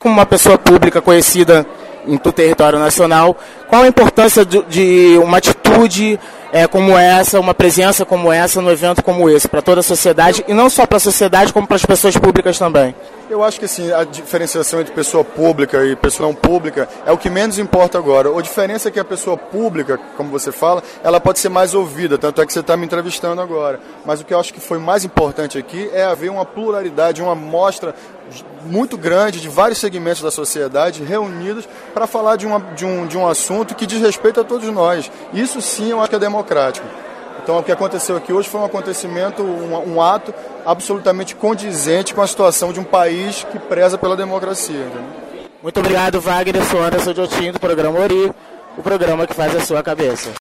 como uma pessoa pública conhecida em todo o território nacional, qual a importância de, de uma atitude é, como essa, uma presença como essa no evento como esse, para toda a sociedade, e não só para a sociedade, como para as pessoas públicas também? Eu acho que assim, a diferenciação entre pessoa pública e pessoa não pública é o que menos importa agora. A diferença é que a pessoa pública, como você fala, ela pode ser mais ouvida, tanto é que você está me entrevistando agora. Mas o que eu acho que foi mais importante aqui é haver uma pluralidade, uma mostra muito grande de vários segmentos da sociedade reunidos para falar de, uma, de, um, de um assunto que diz respeito a todos nós. Isso sim eu acho que é democrático. Então, o que aconteceu aqui hoje foi um acontecimento, um, um ato absolutamente condizente com a situação de um país que preza pela democracia. Muito obrigado, Wagner. Sou Anderson Diotinho, do programa Ori, o programa que faz a sua cabeça.